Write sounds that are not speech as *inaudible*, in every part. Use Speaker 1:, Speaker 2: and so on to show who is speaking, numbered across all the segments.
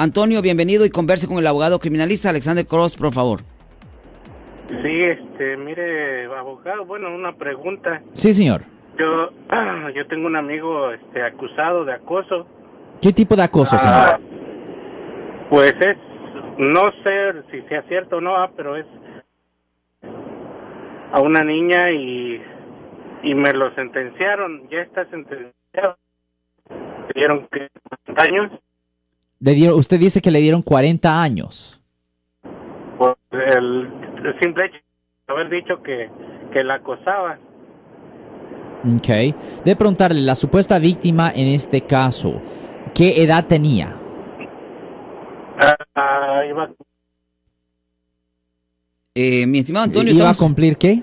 Speaker 1: Antonio, bienvenido y converse con el abogado criminalista Alexander Cross, por favor.
Speaker 2: Sí, este, mire, abogado, bueno, una pregunta.
Speaker 3: Sí, señor.
Speaker 2: Yo, *clears throat* yo tengo un amigo, este, acusado de acoso.
Speaker 3: ¿Qué tipo de acoso,
Speaker 2: Ah,
Speaker 3: señor?
Speaker 2: Pues es, no sé si sea cierto o no, ah, pero es a una niña y, y me lo sentenciaron, ya está sentenciado. Dieron que años
Speaker 3: Le dieron- usted dice que le dieron 40 años.
Speaker 2: por el, el simple hecho de haber dicho que, que la acosaba.
Speaker 3: Ok. De preguntarle, la supuesta víctima en este caso, ¿qué edad tenía?
Speaker 2: Ah, iba
Speaker 1: Eh, mi estimado Antonio,
Speaker 3: ¿Iba a
Speaker 1: estamos...
Speaker 3: cumplir qué?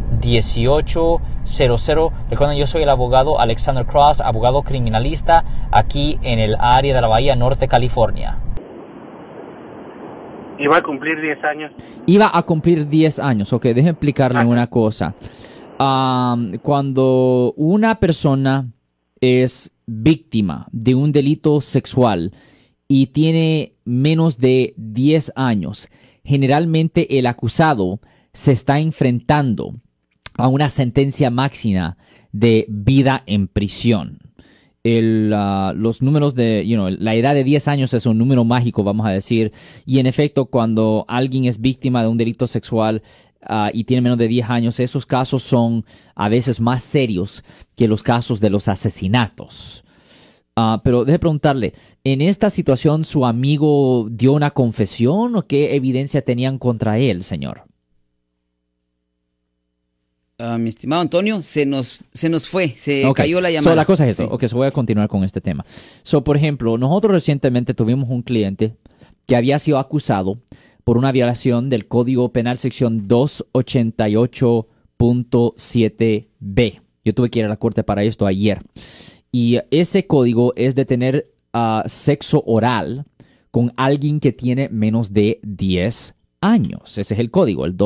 Speaker 4: 1-800-530-1800. Recuerden, yo soy el abogado Alexander Cross, abogado criminalista aquí en el área de la Bahía Norte, California.
Speaker 2: iba a cumplir 10 años.
Speaker 3: Iba a cumplir 10 años. Ok, déjeme explicarle una cosa. Cuando una persona es víctima de un delito sexual y tiene menos de 10 años, generalmente el acusado se está enfrentando a una sentencia máxima de vida en prisión. Ah, los números de, you know, la edad de 10 años es un número mágico, vamos a decir, y en efecto, cuando alguien es víctima de un delito sexual ah, y tiene menos de 10 años, esos casos son a veces más serios que los casos de los asesinatos. Ah, pero deje preguntarle, ¿en esta situación su amigo dio una confesión o qué evidencia tenían contra él, señor?
Speaker 1: Mi estimado Antonio, se nos, se nos fue, se cayó la
Speaker 3: So,
Speaker 1: llamada.
Speaker 3: la cosa es esto.
Speaker 1: Sí.
Speaker 3: Ok, so voy a continuar con este tema. So, por ejemplo, nosotros recientemente tuvimos un cliente que había sido acusado por una violación del Código Penal sección 288.7b. Yo tuve que ir a la corte para esto ayer. Y ese código es de tener ah, sexo oral con alguien que tiene menos de 10 años. Ese es el código, el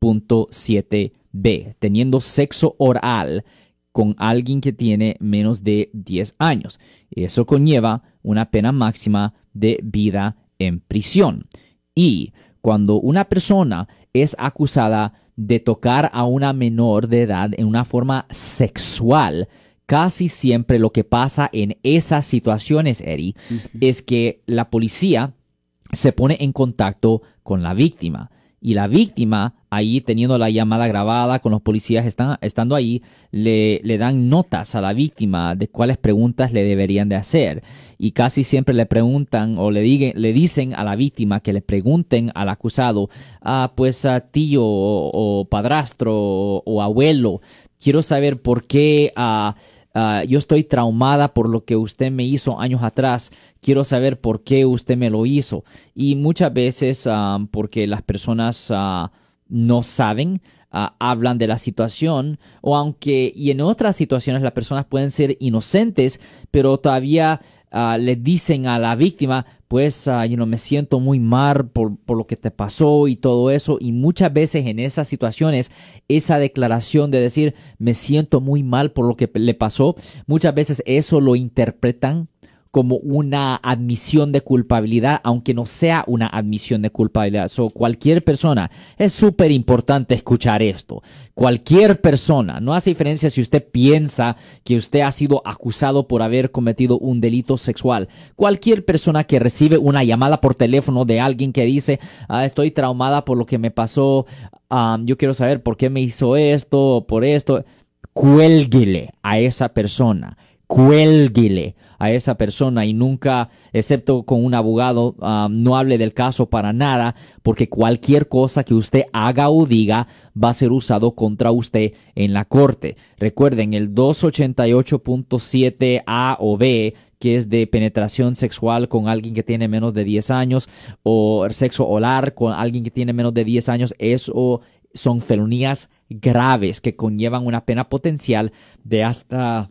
Speaker 3: 288.7b. Teniendo sexo oral con alguien que tiene menos de 10 años. Eso conlleva una pena máxima de vida en prisión. Y cuando una persona es acusada de tocar a una menor de edad en una forma sexual, casi siempre lo que pasa en esas situaciones, Eri, es que la policía se pone en contacto con la víctima. Y la víctima, ahí teniendo la llamada grabada con los policías están, estando ahí, le, le dan notas a la víctima de cuáles preguntas le deberían de hacer. Y casi siempre le preguntan o le, digan, le dicen a la víctima que le pregunten al acusado, ah, pues a tío o, padrastro o, o abuelo, quiero saber por qué... ah, Ah, yo estoy traumada por lo que usted me hizo años atrás. Quiero saber por qué usted me lo hizo. Y muchas veces, ah, porque las personas ah, no saben, hablan de la situación, o aunque, y en otras situaciones las personas pueden ser inocentes, pero todavía ah, le dicen a la víctima, pues, ah, you know, me siento muy mal por, por lo que te pasó y todo eso. Y muchas veces en esas situaciones, esa declaración de decir, me siento muy mal por lo que le pasó, muchas veces eso lo interpretan como una admisión de culpabilidad, aunque no sea una admisión de culpabilidad. So, cualquier persona, es súper importante escuchar esto. Cualquier persona, no hace diferencia si usted piensa que usted ha sido acusado por haber cometido un delito sexual. Cualquier persona que recibe una llamada por teléfono de alguien que dice, "Ah, estoy traumada por lo que me pasó, ah, yo quiero saber por qué me hizo esto por esto, cuélguele a esa persona cuélguele a esa persona y nunca, excepto con un abogado, no hable del caso para nada, porque cualquier cosa que usted haga o diga va a ser usado contra usted en la corte. Recuerden, el 288.7a o b que es de penetración sexual con alguien que tiene menos de 10 años o sexo oral con alguien que tiene menos de 10 años, eso son felonías graves que conllevan una pena potencial de hasta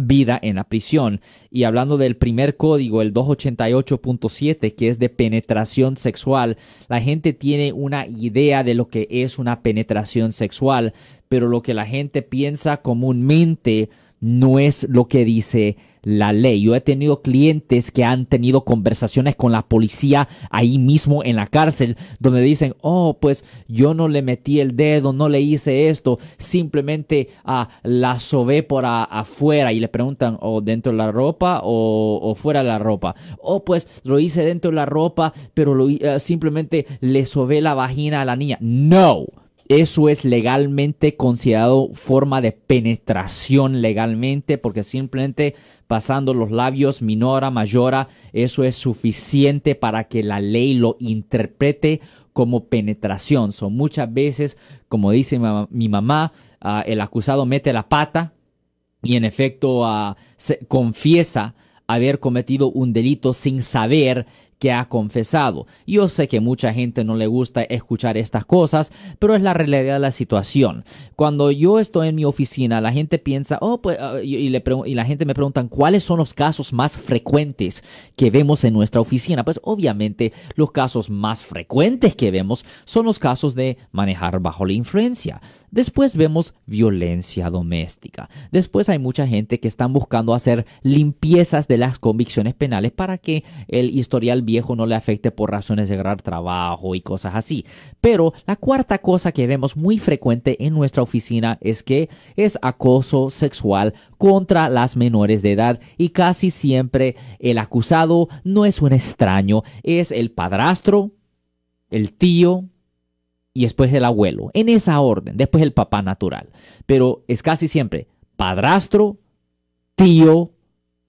Speaker 3: vida en la prisión. Y hablando del primer código, el 288.7, que es de penetración sexual, la gente tiene una idea de lo que es una penetración sexual, pero lo que la gente piensa comúnmente no es lo que dice la ley. Yo he tenido clientes que han tenido conversaciones con la policía ahí mismo en la cárcel, donde dicen, oh, pues yo no le metí el dedo, no le hice esto, simplemente ah, la sobé por afuera y le preguntan, o oh, dentro de la ropa o, fuera de la ropa. Oh, pues lo hice dentro de la ropa, pero lo, eh, simplemente le sobé la vagina a la niña. No eso es legalmente considerado forma de penetración legalmente porque simplemente pasando los labios minora, mayora, eso es suficiente para que la ley lo interprete como penetración. Son muchas veces, como dice mi mamá, ah, el acusado mete la pata y en efecto ah, confiesa haber cometido un delito sin saber que ha confesado. Yo sé que mucha gente no le gusta escuchar estas cosas, pero es la realidad de la situación. Cuando yo estoy en mi oficina, la gente piensa, oh, pues, ah, y, la gente me preguntan, ¿cuáles son los casos más frecuentes que vemos en nuestra oficina? Pues obviamente los casos más frecuentes que vemos son los casos de manejar bajo la influencia. Después vemos violencia doméstica. Después hay mucha gente que están buscando hacer limpiezas de las convicciones penales para que el historial viejo no le afecte por razones de agarrar trabajo y cosas así. Pero la cuarta cosa que vemos muy frecuente en nuestra oficina es que es acoso sexual contra las menores de edad y casi siempre el acusado no es un extraño, es el padrastro, el tío, y después el abuelo, en esa orden, después el papá natural. Pero es casi siempre padrastro, tío,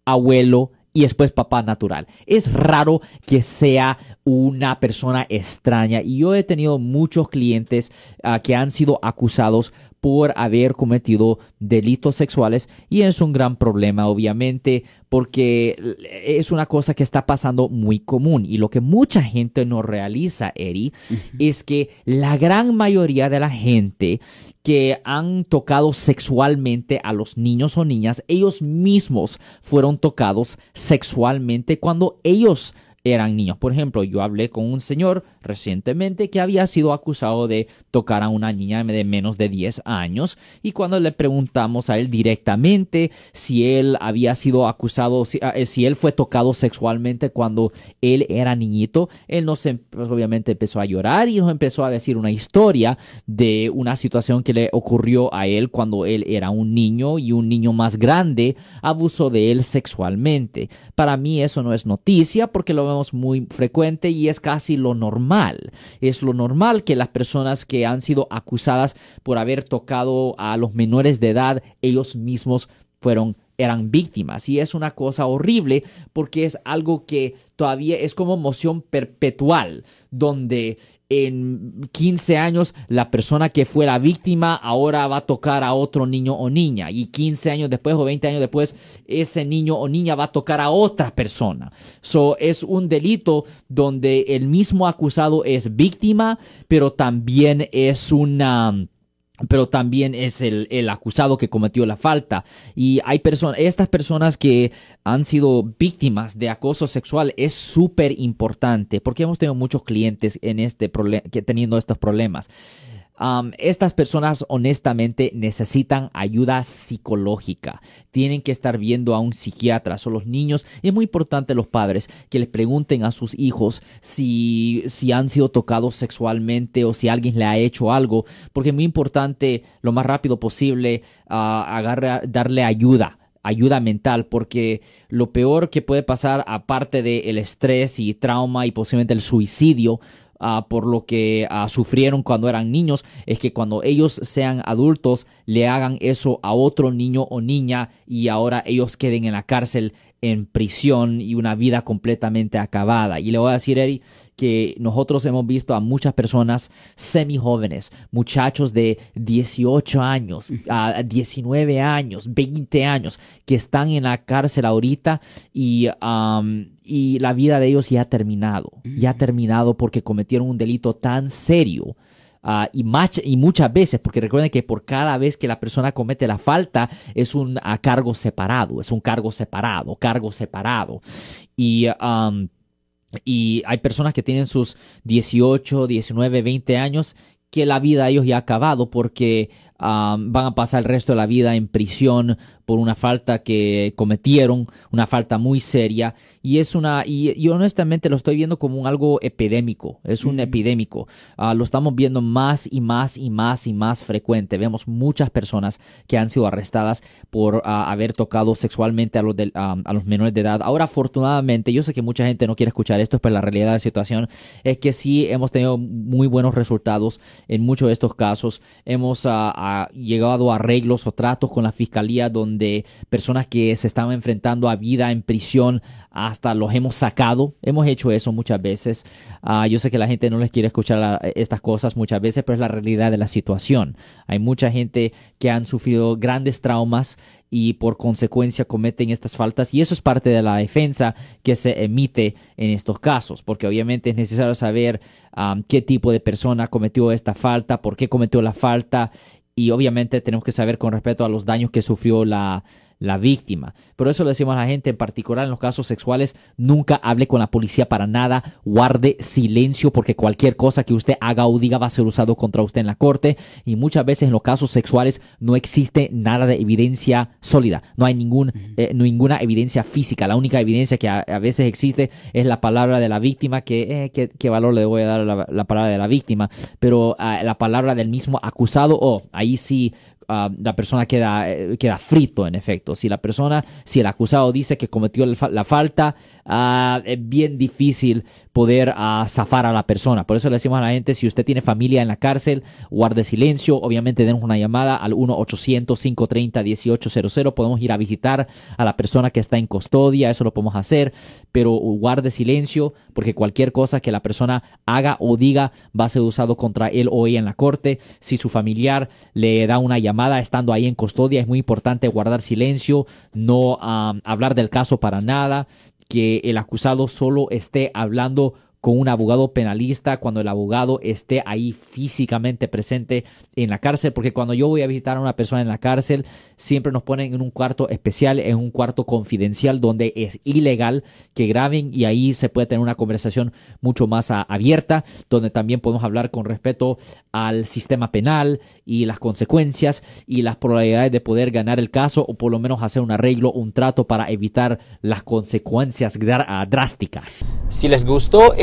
Speaker 3: abuelo y después papá natural. Es raro que sea una persona extraña y yo he tenido muchos clientes ah, que han sido acusados por haber cometido delitos sexuales y es un gran problema obviamente porque es una cosa que está pasando muy común y lo que mucha gente no realiza, Eri, es que la gran mayoría de la gente que han tocado sexualmente a los niños o niñas, ellos mismos fueron tocados sexualmente cuando ellos eran niños. Por ejemplo, yo hablé con un señor recientemente que había sido acusado de tocar a una niña de menos de 10 años y cuando le preguntamos a él directamente si él había sido acusado, si, ah, eh, él fue tocado sexualmente cuando él era niñito, él nos em, pues, obviamente empezó a llorar y nos empezó a decir una historia de una situación que le ocurrió a él cuando él era un niño y un niño más grande abusó de él sexualmente. Para mí eso no es noticia porque lo muy frecuente y es casi lo normal. Es lo normal que las personas que han sido acusadas por haber tocado a los menores de edad, ellos mismos fueron eran víctimas. Y es una cosa horrible porque es algo que todavía es como moción perpetual donde en 15 años la persona que fue la víctima ahora va a tocar a otro niño o niña y 15 años después o 20 años después ese niño o niña va a tocar a otra persona. So es un delito donde el mismo acusado es víctima, pero también es una pero también es el, el, acusado que cometió la falta. Y hay personas, estas personas que han sido víctimas de acoso sexual es súper importante porque hemos tenido muchos clientes en este que teniendo estos problemas estas personas honestamente necesitan ayuda psicológica. Tienen que estar viendo a un psiquiatra. Son los niños. Es muy importante los padres que les pregunten a sus hijos si, si han sido tocados sexualmente o si alguien le ha hecho algo. Porque es muy importante lo más rápido posible uh, darle ayuda ayuda mental, porque lo peor que puede pasar, aparte del estrés y trauma y posiblemente el suicidio, Ah, por lo que ah, sufrieron cuando eran niños, es que cuando ellos sean adultos le hagan eso a otro niño o niña y ahora ellos queden en la cárcel en prisión y una vida completamente acabada. Y le voy a decir, Eri, que nosotros hemos visto a muchas personas semi jóvenes, muchachos de 18 años, a 19 años, 20 años, que están en la cárcel ahorita y, y la vida de ellos ya ha terminado, ya ha terminado porque cometieron un delito tan serio ah, y, y muchas veces, porque recuerden que por cada vez que la persona comete la falta es un ah, cargo separado, es un cargo separado, cargo separado. Y, y hay personas que tienen sus 18, 19, 20 años que la vida de ellos ya ha acabado porque van a pasar el resto de la vida en prisión por una falta que cometieron, una falta muy seria, y es una, y, honestamente lo estoy viendo como un algo epidémico, es un epidémico, ah, lo estamos viendo más y más y más y más frecuente, vemos muchas personas que han sido arrestadas por ah, haber tocado sexualmente a los, a los menores de edad. Ahora, afortunadamente, yo sé que mucha gente no quiere escuchar esto, pero la realidad de la situación es que sí hemos tenido muy buenos resultados en muchos de estos casos, hemos ah, llegado a arreglos o tratos con la fiscalía donde de personas que se estaban enfrentando a vida en prisión hasta los hemos sacado. Hemos hecho eso muchas veces. Ah, yo sé que la gente no les quiere escuchar estas cosas muchas veces, pero es la realidad de la situación. Hay mucha gente que han sufrido grandes traumas y por consecuencia cometen estas faltas y eso es parte de la defensa que se emite en estos casos, porque obviamente es necesario saber ah, qué tipo de persona cometió esta falta, por qué cometió la falta y obviamente tenemos que saber con respecto a los daños que sufrió la, la víctima. Por eso le decimos a la gente, en particular en los casos sexuales, nunca hable con la policía para nada, guarde silencio porque cualquier cosa que usted haga o diga va a ser usado contra usted en la corte y muchas veces en los casos sexuales no existe nada de evidencia sólida, no hay ningún, eh, ninguna evidencia física, la única evidencia que a, veces existe es la palabra de la víctima, que eh, ¿qué, valor le voy a dar a la, palabra de la víctima, pero ah, la palabra del mismo acusado, oh, ahí sí Ah, la persona queda, eh, queda frito, en efecto. Si la persona, si el acusado dice que cometió la falta, Ah, es bien difícil poder uh, zafar a la persona. Por eso le decimos a la gente, si usted tiene familia en la cárcel, guarde silencio. Obviamente denos una llamada al 1-800-530-1800. Podemos ir a visitar a la persona que está en custodia, eso lo podemos hacer, pero guarde silencio porque cualquier cosa que la persona haga o diga va a ser usado contra él o ella en la corte. Si su familiar le da una llamada estando ahí en custodia, es muy importante guardar silencio, no ah, hablar del caso para nada que el acusado solo esté hablando con un abogado penalista cuando el abogado esté ahí físicamente presente en la cárcel, porque cuando yo voy a visitar a una persona en la cárcel, siempre nos ponen en un cuarto especial, en un cuarto confidencial donde es ilegal que graben y ahí se puede tener una conversación mucho más abierta, donde también podemos hablar con respeto al sistema penal y las consecuencias y las probabilidades de poder ganar el caso o por lo menos hacer un arreglo, un trato para evitar las consecuencias drásticas.
Speaker 4: Si les gustó